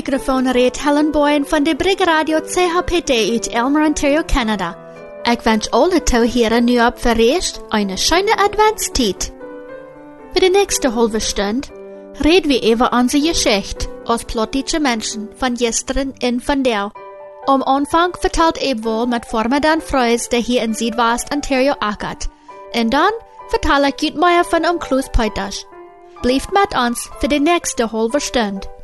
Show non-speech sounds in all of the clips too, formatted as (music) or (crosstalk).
microfoon reed Helen Boyen van de Brig Radio CHPD uit Elmer, Ontario, Canada. Ik wens alle toeheren nu op verreest een schöne Adventstijd. Für die nächste halbe Stunde reden wir über unsere Geschichte als plottische Menschen von gestern in von der. Am Anfang vertelt Ebwohl mit Formadan Freus, der hier in Südwest Ontario ackert. Und dann vertel ich Jutmeier von Umklus Peuters. Bleibt mit uns für die nächste halbe Stunde.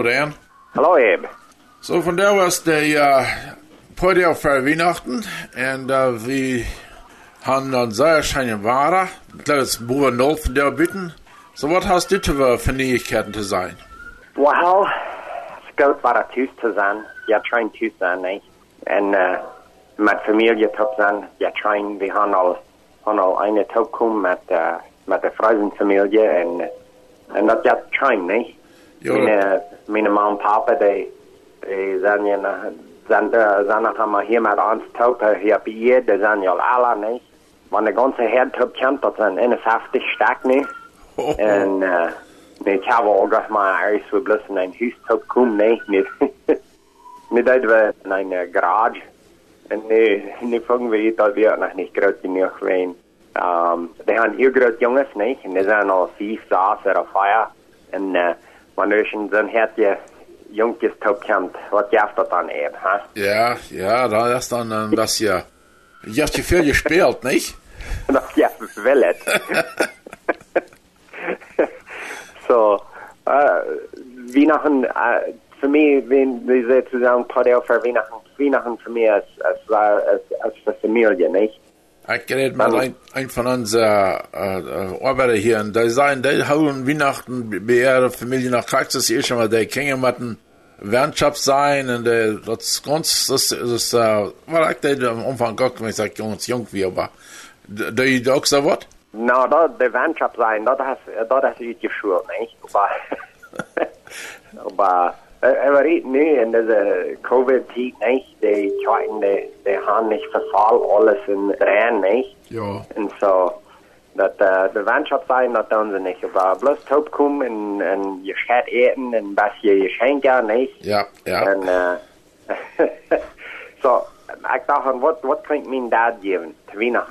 Hallo Dan. Hallo Eb. So von der was der uh, Podium für Weihnachten und uh, wir haben dann sehr schöne Ware. Ich glaube, es Buben null von der bitten. So was hast du für für Neuigkeiten zu sein? Well, es geht bara tyst zu sein. Jag train tyst sein? Und äh, mit Familie top sein. Jag train, wir haben all, haben all eine top kommen mit, äh, mit der Freudenfamilie und, und das jag train, nicht? Ja, Meine, meine Mama und Papa, die, die sind ja, nach- sind, äh, sind noch einmal hier mit uns top, hier bei ihr, die sind ja alle, nicht? Wenn der ganze Herd top kommt, das sind 51 Stück, nicht? oh, En uh, nee, ik heb al graag maar ergens voor blussen een huis op komen, nee, niet. (laughs) Nu deden we een uh, garage. En nu, nu vangen we dat we nog niet groot genoeg zijn. Um, die hebben heel groot jongens, nee. En die zijn al vijf, zes of vijf. En uh, wanneer je dan heb je jongetjes opkomt, wat geeft dat dan even, hè? ja, ja, da ist dann (laughs) (laughs) (laughs) ein bisschen. Ich hab viel gespielt, nicht? Dat geeft wel het. so, uh, Weihnachten, uh, für mich, wenn wir sozusagen Padel für Weihnachten, Weihnachten für mich als, als, als, als für Familie, nicht? Ich gerät mal ein, ein von unseren äh, äh, Arbeiter hier, und die sagen, die hauen Weihnachten bei ihrer Familie nach Praxis, ist schon mal, die können mit einem Wernschaft sein, und äh, das ganz, das, das, äh, war ich da am Anfang gar nicht, ich sag, ganz jung wie, aber, die, die auch so was? No, dat de Wandschap sein, dat is dat is iets geschuld, niet? Maar, maar, (laughs) uh, aber ik nu in deze COVID-tijd, niet? Die kijken, die, die gaan niet verval alles in rein, niet? Ja. En zo, dat uh, de Wandschap sein, dat doen ze niet. Maar bloß top komen en, en je gaat eten en was je je schenken, niet? Ja, ja. En, uh, (laughs) so, ik dacht, wat, wat kan ik mijn dad geven te?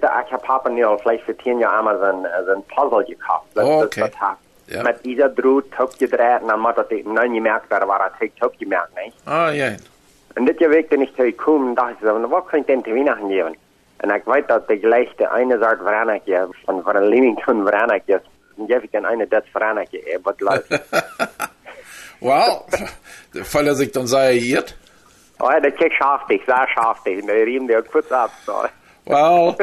So, ik heb papa nu al vielleicht voor tien jaar allemaal zo'n zo'n puzzle gekauft. Dat, Oh, okay. dat Ja. Met ieder droed opgedraaid en dan moet dat non gemerkt werden, waar het heeft opgemerkt, niet? Ah, ja. En dit week toen ik terug kwam, dacht ik zo, wat kan ik denn te Weihnachten geven? En ik weet dat de gleiche eine soort veranekje, van, van een Leamington veranekje, dan geef ik dan eine dat veranekje, eh, wat leuk. Well, weil er sich dann saiert. oh, dat kijk schaftig, sehr schaftig, en de riem der kurz ab, so. Well,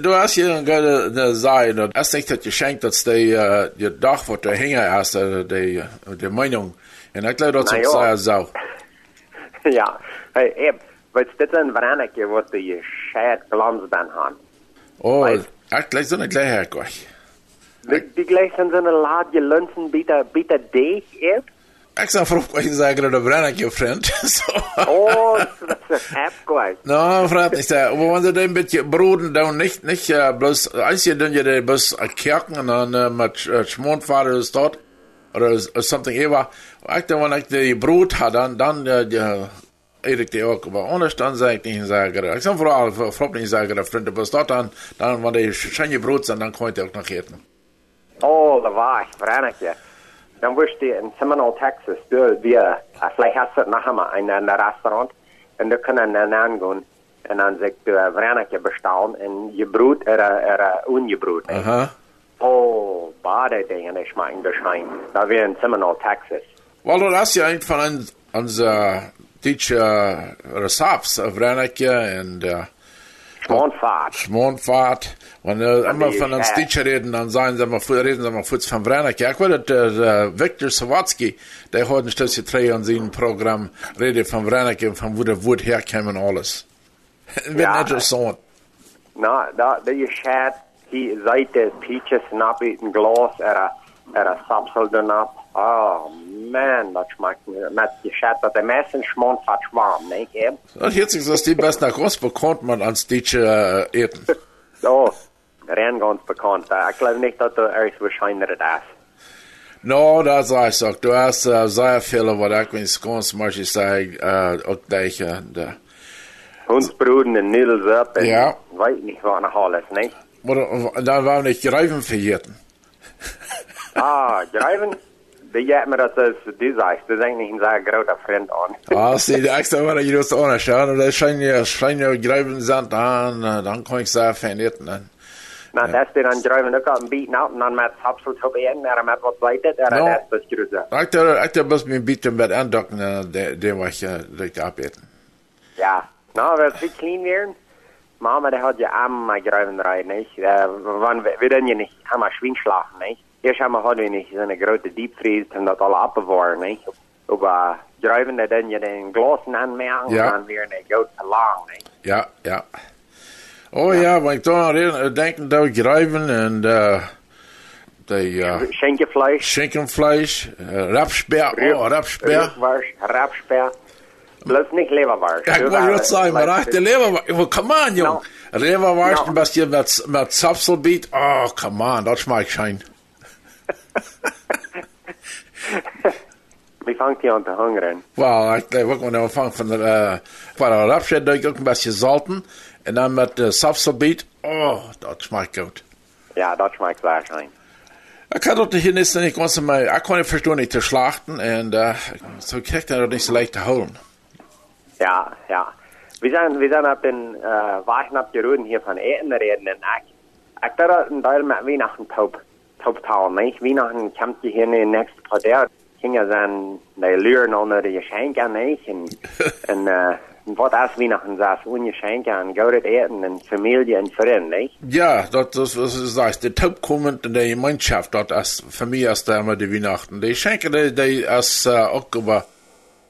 du hast hier eine eine Sei, und erst nicht das Geschenk, dass die, äh, die Dach, wo der Hänger ist, äh, die, die Meinung. Und ich glaube, das Na ist ja. sehr so. ja, hey, eb, wat dit is een veranekje wat de scheid glans dan gaan. Oh, Weiß. ich glaube, so eine gleich hergekommen. Die, die gleich zijn zo'n laad je lunchen bieter, bieter deeg, eb? Ich sag, Frau, ich sage, der Brenner, ihr Freund. So. Oh, dat is heb gleich. No, Freund, ich sag, aber wenn sie den mit Bruden dann nicht, nicht, äh, bloß, eins hier, dann ja, die bloß äh, Kirken und dann, äh, mit äh, Schmondvater ist dort, oder s- äh, something ever. Ich dann, wenn ich die Brut hat, dann, dann, äh, die, Erik die auch, aber ohne Stand sage ich nicht, sage, ich sag, vor allem, vor allem, ich sage, der Freund, bloß dort dann, dann, wenn die schöne Brut sind, dann wist je in Seminole, Texas, du, wir, vielleicht hast du nachher mal in een restaurant, en du kunnen dan aangaan, En dan zeg ik, uh, Verenigde bestaan en je brood er, er ongebroed. nee. Aha. Oh, bade is maar in de schijn. Dat weer in Seminole, Texas. Well, das ist ja ein von uns, unser deutsche Resaps auf Reneke und äh, Schmonfahrt. Schmonfahrt. Wenn immer die von Stadt. Deutsche reden, dann sagen sie mal, reden sie mal kurz von Reneke. Ich weiß, der, der Viktor Sawatzki, der hat ein Stück drei in seinem Programm, redet von Reneke und von wo der Wut herkommt und alles. (laughs) Wird Ja. interessant. Da, dat je schat, die zijde peaches nap uit een glas, er a sapsel nap. Oh, man, dat smaakt me- met je schat dat de messen schmonfahrt schwarm, nee, hè? Und jetzt ist das die best nach uns bekommt man als Deutsche äh, eten. (laughs) Oh, ren ganz bekannt. Ik geloof niet dat er ergens waarschijnlijk dat is. No, dat is ik ook. Du hast uh, sehr viele, wat ik wens ganz manche sagen, äh, auch gleich, äh, de, Hundsbroeden en noedels op en Ja. weet niet wat nog alles, nee? maar dan waren nicht Greifen verjeten. (laughs) Ah, drijven? Die jij me dat is, die zegt, dat is eigenlijk een zeer grote vriend aan. (laughs) Ah, sie, die extra war, ich muss auch noch schauen, und das scheint ja, scheint ja Greifen sind, dann, äh, dann kann ich sehr verjeten. Dann. Nou, dat is die dan drijven ook al een beetje uit en dan met sapsel te eten, er met wat weet er No. dat is dus grote. Ich da, ich da bloß mir bieten mit andocken, äh, den, den was ich äh, direkt abeten. Ja, nou, we viel clean werden. Mama, der hat ja am mal greifen rein, nicht? Äh, wann, wir denn ja nicht, haben wir Schwein schlafen, nicht? Erst haben wir heute nicht so eine große Deepfreeze und das alle abbewahren, nicht? Aber greifen der dann ja den Glasen anmerken Ja. und dann wieder eine gute lang, nicht? Ja, ja. Oh ja, wenn ich da reden, äh, denken, da Greifen und, äh, die, äh, Schenkefleisch, Schinkenfleisch, äh, Rapsperr, oh, Rapsperr. Rückwurst, Rapsperr. Bloß nicht Leberwurst. Ja, ich wollte gerade sagen, man reicht der Leberwurst. Oh, come on, Jung. Leberwurst, No. ein bisschen mit, mit Zapselbeet. Oh, come on, das schmeckt schein. Wie fängt (laughs) die an zu hungern? Well, ich glaube, wir können anfangen von der, äh, von der Rapsperr, da auch ein bisschen salten. Und dann mit äh, Zapselbeet. Oh, das schmeckt gut. Ja, das schmeckt sehr schön. Ich kann doch hier nicht, nicht ganz mal, ich kann nicht verstehen, nicht zu schlachten. Und, äh, so kriegt er doch nicht so leicht zu holen. Ja, ja. Wir sind, wir sind ab den, äh, Wachen abgeruden hier von Eten reden. Und ich, ich dachte, ein Teil mit Weihnachten taub, taub tauen, nicht? Weihnachten kommt hier in den nächsten paar Tagen. Kinder zijn de luren onder de geschenken, nicht? Und, und, äh, wat als Weihnachten saß, ohne Geschenke und gaudet eten und Familie und Freunde, nicht? Ja, das, das, das ist das. Der Taub kommt in der Gemeinschaft, dort als, für mich ist da immer die Weihnachten. Die Schenke, die, die ist, äh, auch, aber,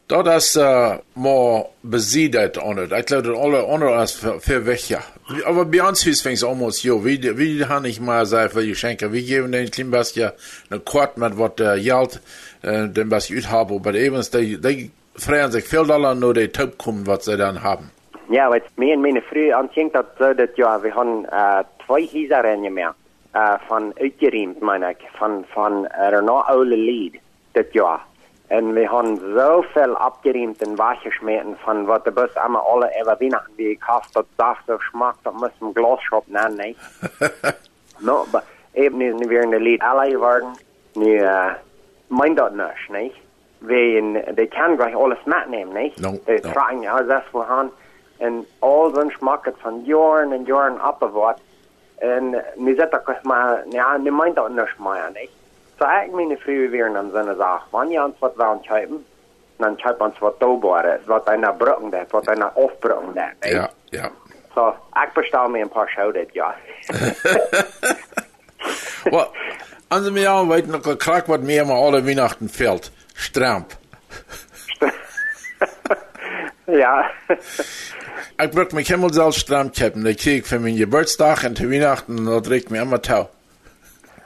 dort ist, äh, mehr besiedelt ohne. Ich glaube, alle andere ist für, für weg, ja. Aber bei uns ist es auch so, wie, wie kann ich mal sagen für die Geschenke? Wir geben den bisschen eine Quart mit was, äh, Geld, äh, dem was ich habe, aber eben, die, die freuen sich viel Dollar nur die Taub kommen, was sie dann haben. Ja, wat mij en mijn vrouw aanzinkt dat zo dat ja, we gaan uh, twee huisarenen meer uh, van uitgeruimd, meen ik, van, van er nog oude lied, dit jaar. En we gaan zoveel abgeruimd en weggesmeten van wat de bus allemaal alle over Weihnachten ik had, dat dacht zo smaak, dat moest een glasshop nennen, nee. no, maar eben is nu weer in de lied alle geworden, nu, uh, mijn dat niet, nee. We, die kan gleich alles mitnehmen, nicht? No, Die no. fragen ja, das wohan. En al zo'n smaak van jaren en jaren opgewaard. En nu zit ik maar, ja, nu meint dat niet meer, niet? Zo ik mijn vrouw weer dan zo'n zaak. Wanneer je ons wat wil kopen, dan koop ons wat doorbaar wat einer brücken dat, wat einer afbrücken dat, niet? Ja, ja. So, ik bestel me een paar dit jaar. Well, also mir auch weit noch gekriegt, was mir immer alle Weihnachten fehlt. Stramp. (laughs) ja. Ich brauch mich immer selbst Stramp kippen. Die krieg ich für meinen Geburtstag und zu Weihnachten, da trägt mir immer Tau.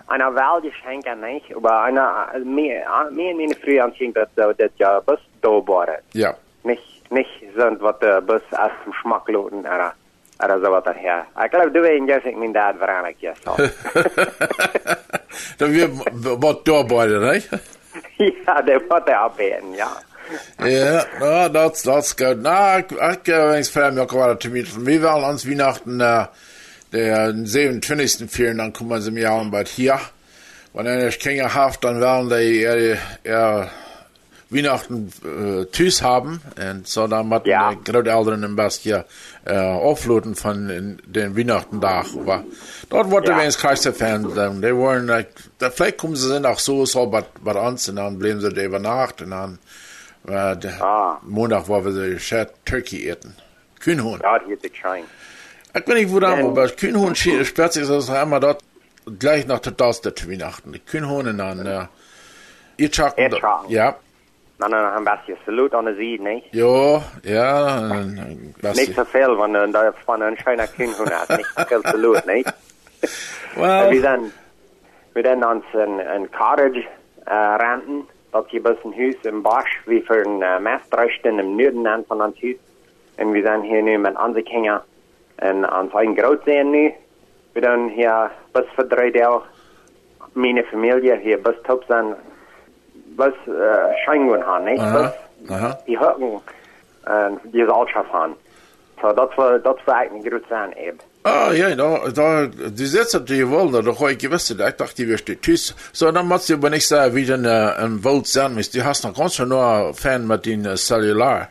einer Wahlgeschenke nicht, aber einer, also mir, mir und meine Früh anziehen, dass so, das ja Bus doorbaar ist. Ja. Nicht, nicht sind, was der Bus aus dem Schmack loten, oder, oder so was daher. Ich glaube, du weißt, dass ich mein Dad verandert, ja, so. da wird was da beide, nicht? (laughs) ja, der wird er abheben, ja. Ja, ja, das, das gut. Na, ich, ich, ich mich auch gerade zu mir, wir wollen uns Weihnachten, äh, der 27. führen, dann kommen sie mir auch bald hier. Wenn nicht Kinder haft, dann werden die, er, Weihnachten äh, Tüß haben. Und so dann mit Ja. den Großeltern im Bastia äh, aufluten von in, den Weihnachtentag. Aber dort wurde Ja. ja. wenigstens Kreisfan. Die wollen, äh, da- vielleicht kommen sie dann auch so, so bei, bei uns und dann bleiben sie da über Nacht und dann äh, der Ah. Montag, wo wir die Shared Turkey essen. Kühnhuhn. Ja, die ist schein. Ich weiß nicht, wo da, Ja. aber Kühnhuhn sperrt sich das einmal dort gleich nach der Dorste zu Weihnachten. Die Kühnhuhn und dann, äh, ihr Chacken. Erdchaken. Ja, Dan een beetje salut aan de zee, nee? ja, ja, äh, was Niet zoveel, want uh, daar van een schijne kinderen had. Niet (laughs) zoveel salut, nee? well, we zijn, we zijn ons een, een cottage uh, renten. Dat je een huis in Bosch, wie voor een uh, in het noorden aan van ons huis. En we zijn hier nu met onze kinderen en ons eigen grootzijn nu. We doen hier best voor drie deel. Mijn familie hier best top zijn. Best uh, schijngoed gaan, nee? aha, die Hütten en die Gesellschaft haben. So, dat war, dat war eigentlich gut sein eben. Ah, ja, da, da, die Sätze, die wollt, da habe ich gewusst, ich dachte, die wirst tschüss. So, dann musst du aber nicht sagen, wie denn, äh, ein Volt sein müsst. Du hast noch ganz schön nur Fan mit den äh, Cellular.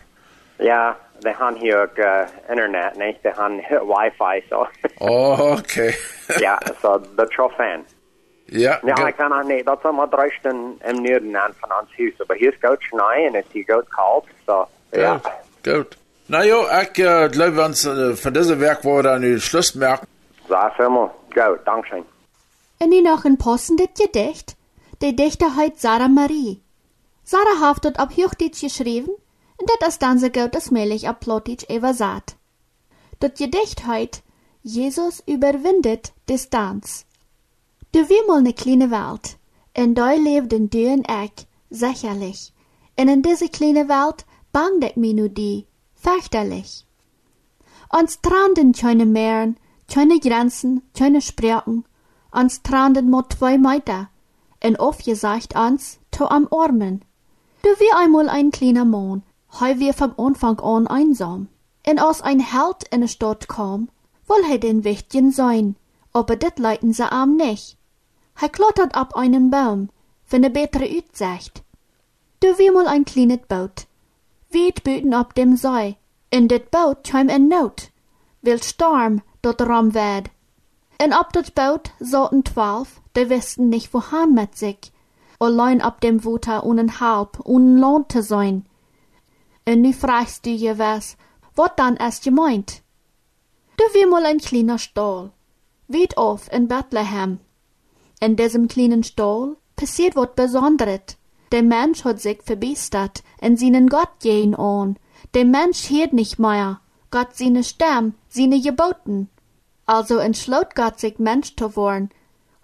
Ja, die haben hier auch äh, Internet, nicht? Die haben Wi-Fi, so. Oh, okay. (laughs) ja, so, das ist schon fan. Ja, Ja, gut. ich kann auch nicht, das ist immer recht in, im Norden an von uns Haus, aber hier ist gut Schnee und es ist gut kalt, so, ja. Gut, gut. Na ja, ich äh, glaube, uns äh, von diesem Werk wollen wir dann den Schluss merken. So, vielmal, gut, Dankeschön. En nu nog een passend gedicht. De dichter heet Sarah Marie. Sarah heeft het op Hochdeutsch geschreven en dat is dan zo goed als möglich op Plattdeutsch übersat. Dat gedicht heet Jesus überwindet Distanz. Du wie mal ne kleine Welt, en da leefden du en ik, sicherlich. En in diese kleine Welt bangt ik mir nu die, fürchterlich. Ons tranden keine Meeren, keine Grenzen, keine Sprachen. Ons tranden mo zwei Meter. En aufgesagt ans to am Armen. Du wie einmal ein kleiner Mann, hei wir vom Anfang an einsam. En als ein Held in de Stadt kam, woll he den Wichtchen sein, aber dit leiten sie am nicht. He klottert ab einen Baum, wenn er bessere Utsicht. Du wie mal ein kleines Boot, weit büten ab dem See, in dit Boot kam in Not, will Storm dort ram werd. En ab dat Boot sollten zwölf, die wisten nicht wohin mit sich, allein ab dem Wuter unen halb, unen Lohn zu sein. En nu fragst du je was, wat dann erst gemeint? Du wie mal ein kleiner Stall, weit auf in Bethlehem. In diesem kleinen Stall passiert wat Besonderes. Der Mensch hat sich verbiestert en seinen Gott gehen an. Der Mensch hört nicht mehr. Gott seine Stamm, seine Geboten. Also entschloot Gott sich Mensch zu worden.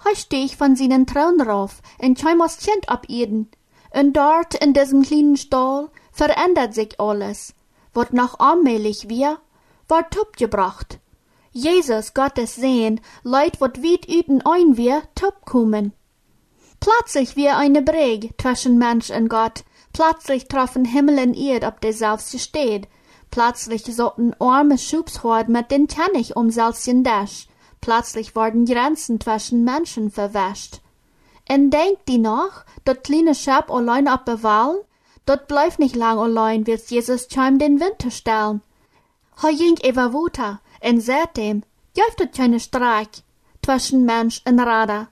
He steh von seinen Thron rauf en kein was Kind ab Eden. Und dort in diesem kleinen Stall verändert sich alles. Wat noch allmählich wir, wird gebracht. Jesus, Gottes Sehen, leid wat weit üten ein wir kommen. Plötzlich wie eine Breg zwischen Mensch und Gott. Plötzlich treffen Himmel und Erd ob derselbste steht. Plötzlich sollten arme Schubshord mit den Tennig um selschen Dash. Plötzlich wurden Grenzen zwischen Menschen verwäscht. En denkt die noch, dat kleine Schab allein ab Bewahl? Dat bleibt nicht lang allein, wird's Jesus Chim den Winter stellen. Hij ging even weiter, en seitdem juift het keine Streik zwischen Mensch und Radar.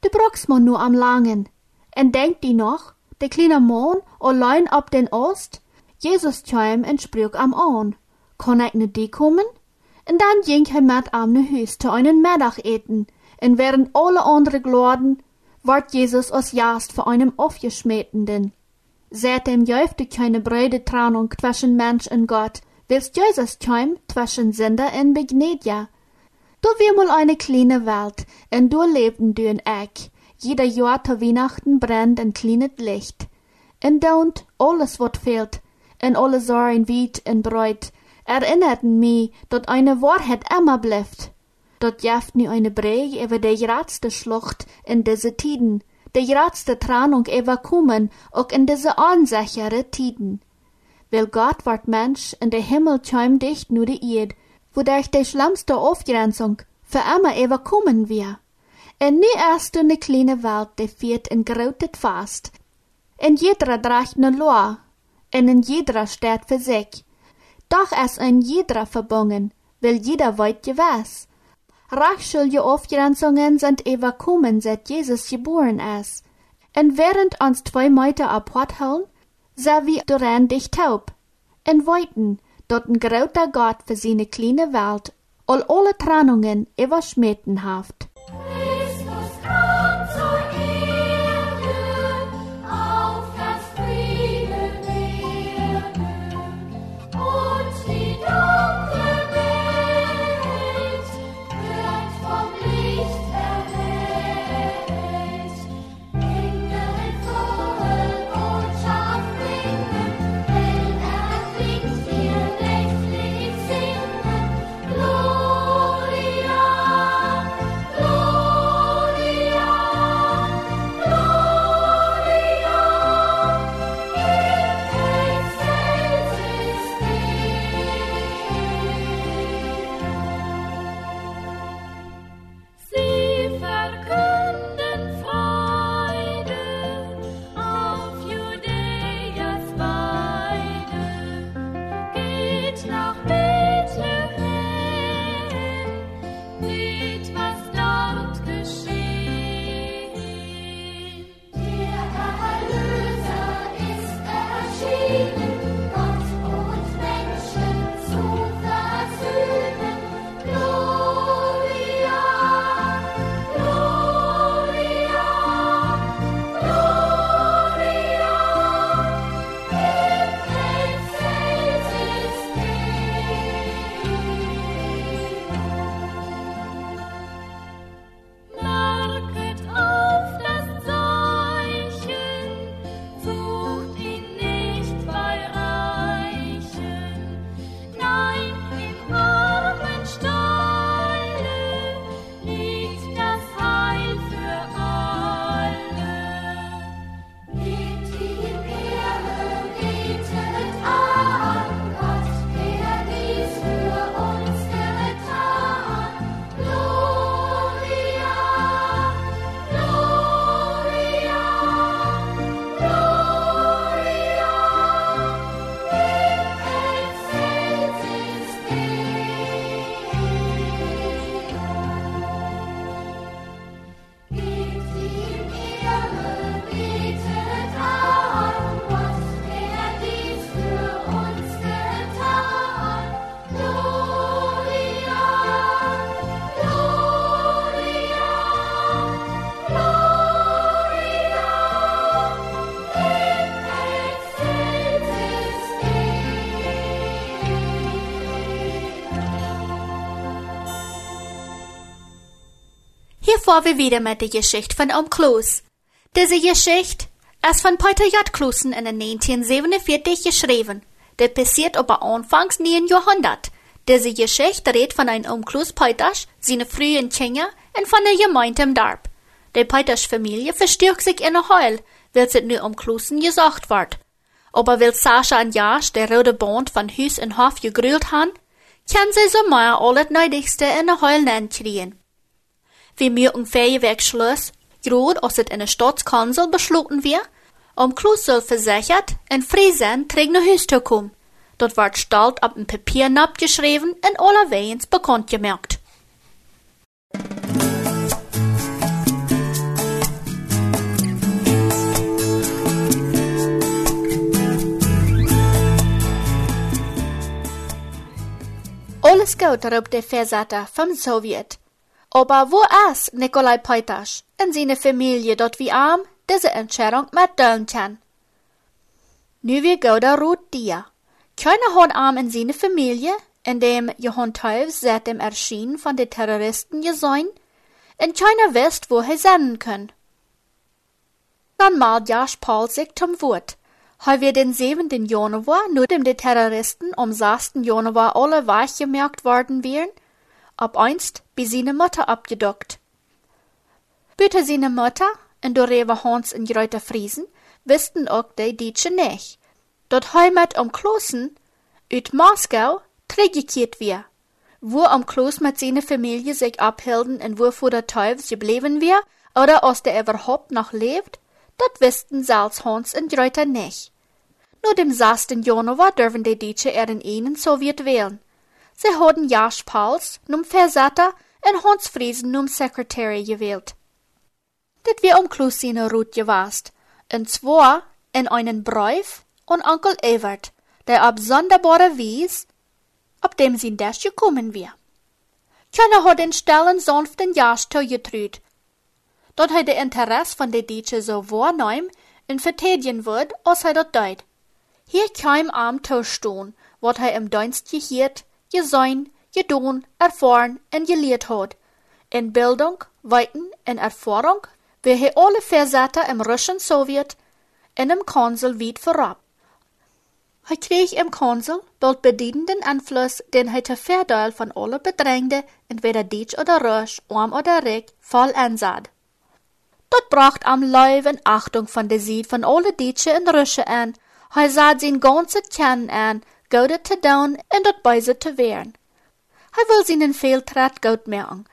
Du brauchst man nur am Langen. En denkt die noch, der kleine Mann allein ab den Ost? Jesus chim en sprüch am An. Kann ich nicht die kommen? En dann ging er mit am ne zu einen Mittag eten. En während alle andere glorden, ward Jesus aus Jast vor einem aufgeschmähtenden. Seitdem jäufte keine breite Trennung zwischen Mensch und Gott, willst Jesus chim zwischen Sünder und Begnedja. Du wir mal eine kleine Welt, en du lebten du en ich. Jeder Jahr zu Weihnachten brennt ein kleines Licht. En don't alles wat fehlt, en alle Sorgen weit en breit, erinnerten mich, dat eine Wahrheit immer bleibt. Dat jaft nu eine Breg über de gradste Schlucht in diese Tiden, de gradste Trennung über kommen, auch in diese unsichere Tiden. Weil Gott ward Mensch und der Himmel chim dicht nur die Erd, wodurch die schlimmste Aufgrenzung für immer überkommen wir. En nu erst in de kleine Welt, die viert en grootet vast. En jeder draagt ne Loa, en in jeder steht für sich. Doch es in jeder verbunden, will jeder weit je was. Rachschuldige Aufgrenzungen sind überkommen, seit Jesus geboren ist. En während uns zwei Meute sah wie duran dich taub. En weiten, dort ein großer Gott für seine kleine Welt all alle Trennungen überschmeten haft. Fahren wir wieder mit der Geschichte von Om Kloos. Diese Geschichte ist von Peter J. Klusen in 1947 geschrieben. Der passiert aber anfangs nie im Jahrhundert. Diese Geschichte redet von einem Om Kloos Peters, seine frühen Kinder und von der Gemeinde im Darb. Die Peters Familie verstärkt sich in der Heul, weil es nur um Klusen gesagt wird. Aber weil Sascha und Jasch der rote Band von Hus und Hof gegrüllt haben, können sie so mal alles Nötigste in der Heul nennen kriegen. Wie mir ein Feuerwerkschluss, gerade in der Stadtkanzel beschlossen um Klus soll versichert in Friesen trägt nach kommen. Dort wird stolz auf dem Papier abgeschrieben und allerwegs bekannt gemerkt. Alles gut op der Verseite vom Sowjet. Aber wo ist Nikolai Peitasch und seine Familie dort wie arm diese Entscheidung mitdulden kann? Nu wir goda rot dir. Keiner hat arm in seine Familie, in dem Johann Teufels seit dem Erscheinen von den Terroristen gesehen, und keiner wisst, wo er senden können. Dann mal Josh Paul sich zum Wort. Heu wir den 7. Januar, nur dem die Terroristen am 6. Januar alle weichgemerkt worden wären, ab einst bi seine Mutter abgedockt. Bitte seine Mutter und der Rewe Hans in Greuter Friesen wussten auch die Dietsche nicht. Dort heimat am Klossen ut Moskau trägekehrt wir. Wo am Kloß mit seiner Familie sich abhielden und wo vor der Teufels geblieben wir, oder aus der überhaupt noch lebt, Dat wisten zelfs Hans en Greuter nicht. Nur dem 6. Januar dürfen die Deutsche er in ihnen Sowjet wählen. Sie haben Jasch Pauls, num Versetter, en Hans Friesen num Sekretär gewählt. Dit wir um Klusine Ruth gewast. En zwar in einen Brief und Onkel Evert, der ab sonderbare Wies, ob dem sie das gekommen wir. Keiner hat den stellen sanften Jasch getrüht. Dort hat der Interesse von der Deutsche so wahrnehm in verteidigen wird, als er dort deut. Hier kam am Tauschstun, wat er im Dienst gehiert, gesehen, gedun, erfahren und gelehrt hat. In Bildung, Weiten und Erfahrung, wie er alle Versetter im russischen Sowjet in im Konsul weit vorab. Hij kreeg im Konsul bald bedienenden Einfluss, den hij te verdeel von alle Bedrängde, entweder Deutsch oder Russisch, arm oder reich, voll ansad. Dort bracht am Leuven Achtung von der Sied von alle Deutsche und Russen an. Hij sah sein ganzes Kennen an, Gode te doen en dat beise te wehren. Hij will seinen Fehltritt gut merken.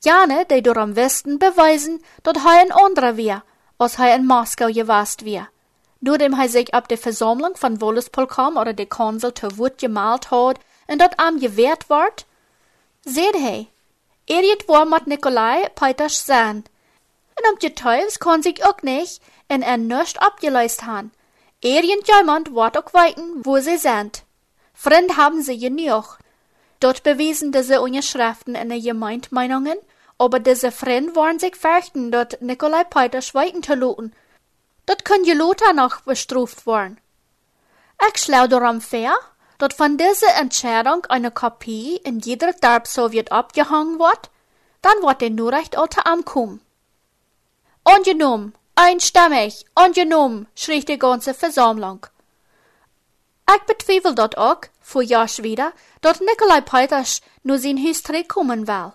Jane, die door am Westen beweisen, dat hij ein anderer weer, als hij in Moskau gewast weer. Doordem hij sich ab der Versammlung von Wollespol kam oder der Konsul te Wut gemalt hat en dat am gewehrt ward, seht hij, er het war mit Nikolai Peters sein. En om getuigs kon sich ook nicht en er nuscht abgeleist han. Irgendjemand wird auch weiten, wo sie sind. Freund haben sie genug. Dort bewiesen diese Unterschriften in der Gemeindmeinungen, aber diese Freund waren sich fürchten, dort Nikolai Peters weiten zu looten. Dort können die Lothar noch bestraft werden. Ich schlau darum fair, dort von dieser Entscheidung eine Kopie in jeder Darb-Sowjet abgehangen wird, dann wird der nur recht alte ankommen. Angenommen, Einstimmig, angenommen, schrie die ganze Versammlung. Ich bezweifle dort auch, fuhr Josh wieder, dort Nikolai Peters nur sein Haus kommen will.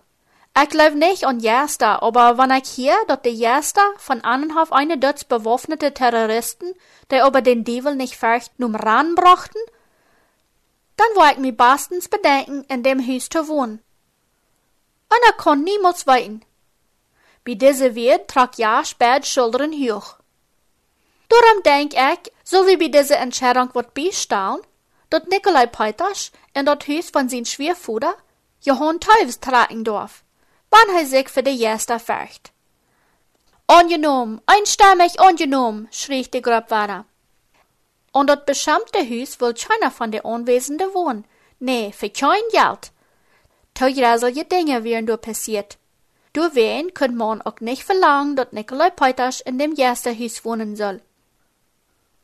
Ich glaub nicht an Jester, aber wenn ich hier, dort der Jester von Annenhof eine Dutz bewaffnete Terroristen, die über den Devil nicht fürchten, um ranbrachten, dann war ich mir bestens bedenken, in dem Haus zu wohnen. Und er kann niemals weiten. Bij deze weer trok Jasch beide Schultern hoch. Darum denk ich, so wie bei dieser Entscheidung wird bestehen, dat Nikolai Peters in dat Haus von sein Schwiegervater Johann Teufels tragen darf, wann er sich für die Jester fürcht. Angenommen, einstimmig angenommen, schrie die Grabwahrer. Und dat beschämte Haus will keiner von den Anwesenden wohnen. Nee, für kein Geld. Teuerliche Dinge wären nur passiert. Door wen kunt man ook nicht verlangen, dat Nikolai Peters in dem Huis wohnen soll.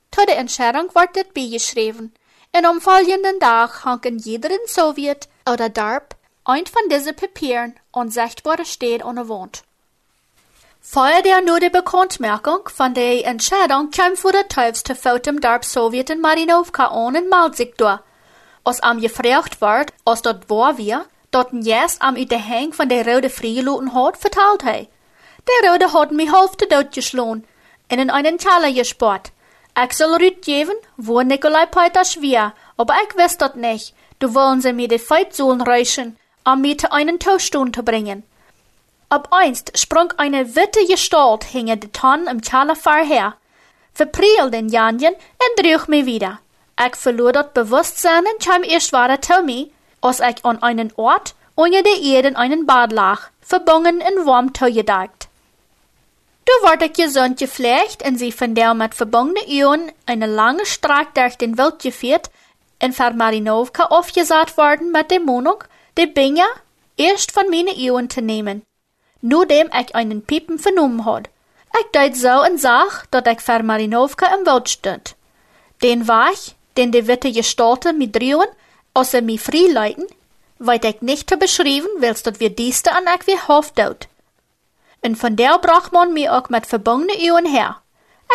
Tot de Entscheidung wordt dit bijgeschreven. En am folgenden Tag hang in jeder Sowjet oder Darp ein von diesen Papieren unsichtbar steht an der Wand. Vorher der nur die Bekanntmerkung von der Entscheidung kam vor der Teufste Fout im Darp Sowjet in Marinovka und malt sich durch. Als am gefragt wird, als dort war wir, dat een jas am uit de hang van de rode vrijgeloten had, vertelt hij. De rode had mij half te dood geslaan en in einen Taler gespart. Soll Rüd geben, wo Nikolai Peters wir, aber ich weiß dat nicht. Du wollen sie mir die Feitsohlen reichen, um mir zu einen Toaststuhl zu bringen. Ab einst sprang eine witte Gestalt hinter de Tonne im Taler her, verpriel den Janjen und drüch mich wieder. Ich verlor dat Bewusstsein und kam erst weiter zu mir, als ich an einen Ort unter der Erde in einen Bad lag, verbunden in warm gedeckt. Du ward ich gesund gepflegt und sie von der mit verbundenen Uhren eine lange Strecke durch den Wald geführt in Vermarinovka aufgesagt worden mit der Wohnung, die Binger erst von meinen Uhren zu nehmen, nur dem ich einen Piepen vernommen hat. Ich deut so und sag, dass ich Vermarinovka im Wald stund. Den Wach, den die Witte Gestalte mit drehen, Außer mi Freileuten, weit ich nicht zu beschreiben, willst dat wir dieste an ich wie Hofdout. Und von der brach man mir auch mit verbundenen Uhren her.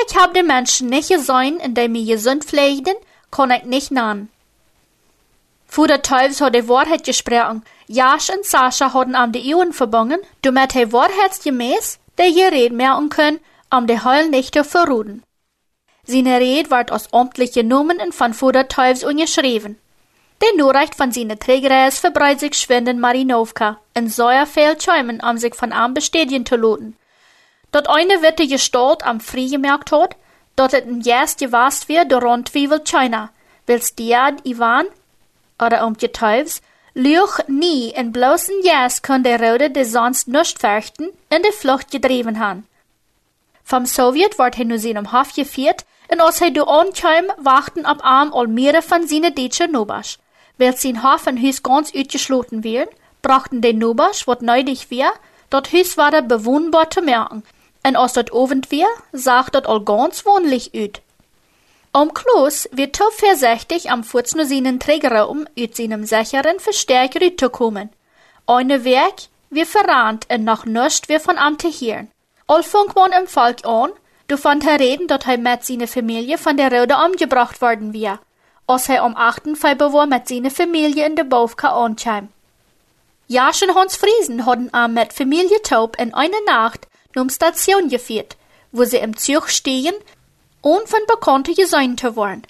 Ich hab den Menschen nicht gesehen, in dem mir gesund pflegten, kann ich nicht nahen. Vor der Teufels hat die Wahrheit gesprochen. Jasch und Sascha hatten am die Uhren verbunden, damit die Wahrheit gemäß, der je red mehr können, um die Heul nicht zu verruden. Seine Rede ward aus amtlichen Nummern und von vor der Teufels ungeschrieben. Den Nachricht von seiner Trägeres verbreitet sich schwind in Marinovka, in viel Schäumen, um sich von arm bestätigen zu lassen. dat eine witte Gestalt am Frie gemerkt hat, dat het een jas gewast wird door rondwiebel China, wils diad Ivan, oder um getuivs, Luch nie in bloßen jas kon der Rode de sonst nicht verchten in de Flucht gedreven han. Vom Sowjet wordt hij nu zijn Hof geviert, en als hij de onkwam, wachten op arm al mehrere van zijn Deutsche Nobas. Weil zijn Hof en huis ganz uitgesloten werden, brachten de Nobas, wat neudig weer, dat huis war bewohnbar te merken, en als dat ovend weer, zag dat al ganz wohnlich uit. Om Kloos wird te voorzichtig am Fuß nur seinen Träger um uit seinem sicheren Verstärker zu kommen. Eine Werk wir verrannt en noch nicht wir von am te hören. Al funk man im Volk an, du fand er reden, dat hij met seine Familie von der Rode umgebracht worden wir, hij om achten Februar mit seiner Familie in de Bovka ankwam. Jaschen Hans Friesen hadden am mit Familie Taub in einer Nacht num Station geführt, wo sie im Zug stehen und von Bekannten gesehen zu worden.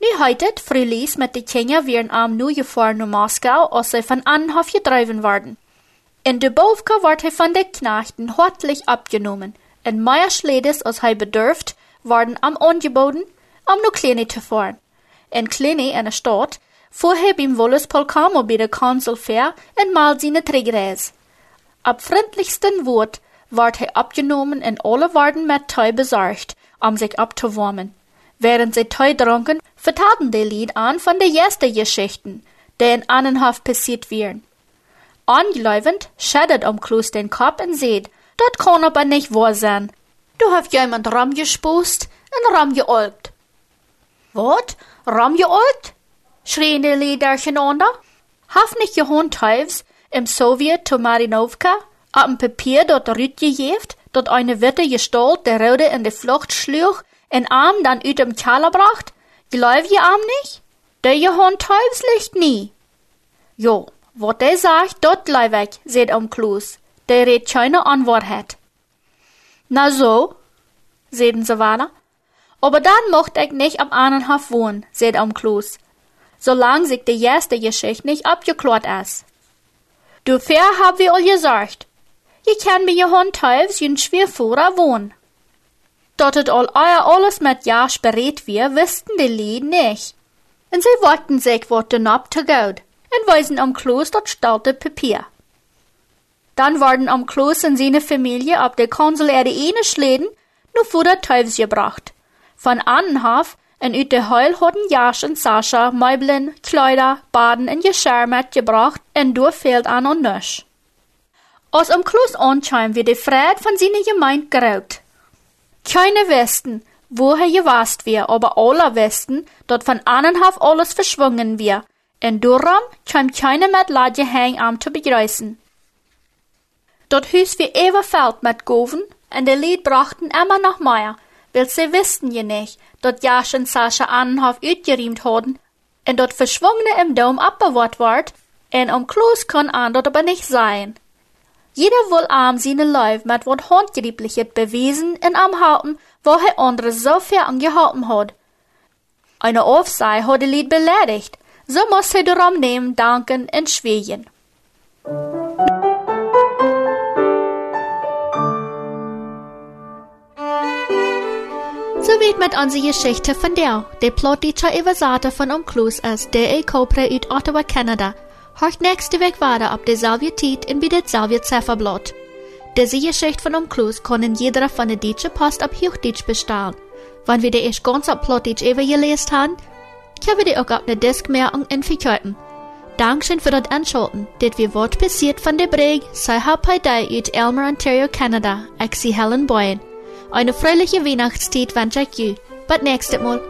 Nu heute, Frühlies mit de Kinder wären am nu gefahren nach Moskau, als sie von Anhof gedreven worden. In de Bovka ward hij van de Knechten hartlich abgenommen, en meer Schledes als hij bedurft, worden am angeboten, am nu Kleine te fahren. In Kleine in der Stadt, fuhr hij beim Wolles Polkamo bei der Konsul fair en mal seine Trägereis. Ab freundlichsten Wort ward hij abgenommen en alle waren mit Teu besorgt, um sich abzuwärmen. Während sie Teu tranken, vertaten die Lied an von der ersten Geschichten, die in Annenhof passiert wären. Angeläufend schädert um Klus den Kopf und seht, dat kann aber nicht wahr sein. Du hast jemand Ram gespost und Ram geolgt. Ram geolgt? schrien die Lieder durcheinander. Haf nicht gehund Teufs im Sowjet zu Marinovka, ab dem Papier dort rütgejeft, dort eine Witte Gestalt der Rode in die Flucht schlug, en Arm dann ut dem Keller bracht? Glaub je Arm nicht? Der gehund Teufs licht nie. Jo, wat der sagt, dort glaub ich, seht um Klus. Der red keine Antwort Na so, sehten sie weiter. Aber dann mocht ich nicht am Ahnenhof wohnen, seht um Klus. Solang sich die erste Geschichte nicht abgeklärt ist. Du fair hab wir all gesagt. Je kann bei Johann Teufels in Schwerfuhrer wohnen. Dort het all euer alles mit Jasch berät wir, wüssten die Lied nicht. Und sie wollten sich wat den ab und weisen am Kloß dort staute Papier. Dann worden am Kloß und seine Familie ab der konsuläre eine Schläden nur vor der Teufels gebracht. Von Annenhof en uit de Jasch und Sascha Meubeln, Kleider, Baden und Geschirr mitgebracht en du fehlt an und nisch. Als am Kloß anscheinend wird die Fred von seiner Gemeinde geraubt. Keine wussten, woher gewast wir, aber alle wussten, dort von Annenhof alles verschwungen wir. En daarom kam keiner met ladje hang am zu begrüßen. Dort hüs wir evenveld mit Goven, en de Lied brachten immer noch mehr, weil sie wussten je nicht, dort Jasch und Sascha Annenhof uitgeriemt hadden, en dort Verschwungene im Dom abbewahrt ward, en um Kloos kon an dort aber nicht sein. Jeder wohl arm seine Leib mit wat handgriebliches bewiesen in am Haupten, wo er andere so viel angehalten hat. Eine Aufsei hat die Lied beleidigt, so muss er darum nehmen, danken und schweigen. So wird mit unsere Geschichte von der, der plottische Übersate von Umklus ist, der ich Copra uit Ottawa, Kanada. Hört nächste Weg weiter ab derselbe Tit in bei derselbe Zifferblatt. Diese Geschichte von Umklus kann jeder von der Deutsche Post ab Hochdeutsch bestellen. Wenn wir die erst ganz ab Plottisch übergelesen haben, können wir die auch auf eine Diskmerkung in verkaufen. Dankeschön für das Anschalten. Das wir Wort passiert von der Brig, sei hauptsächlich uit Elmer, Ontario, Kanada. Ich Helen Boyen. Eine fröhliche Weihnachtszeit wünsche ich you. Bis nächstes Mal.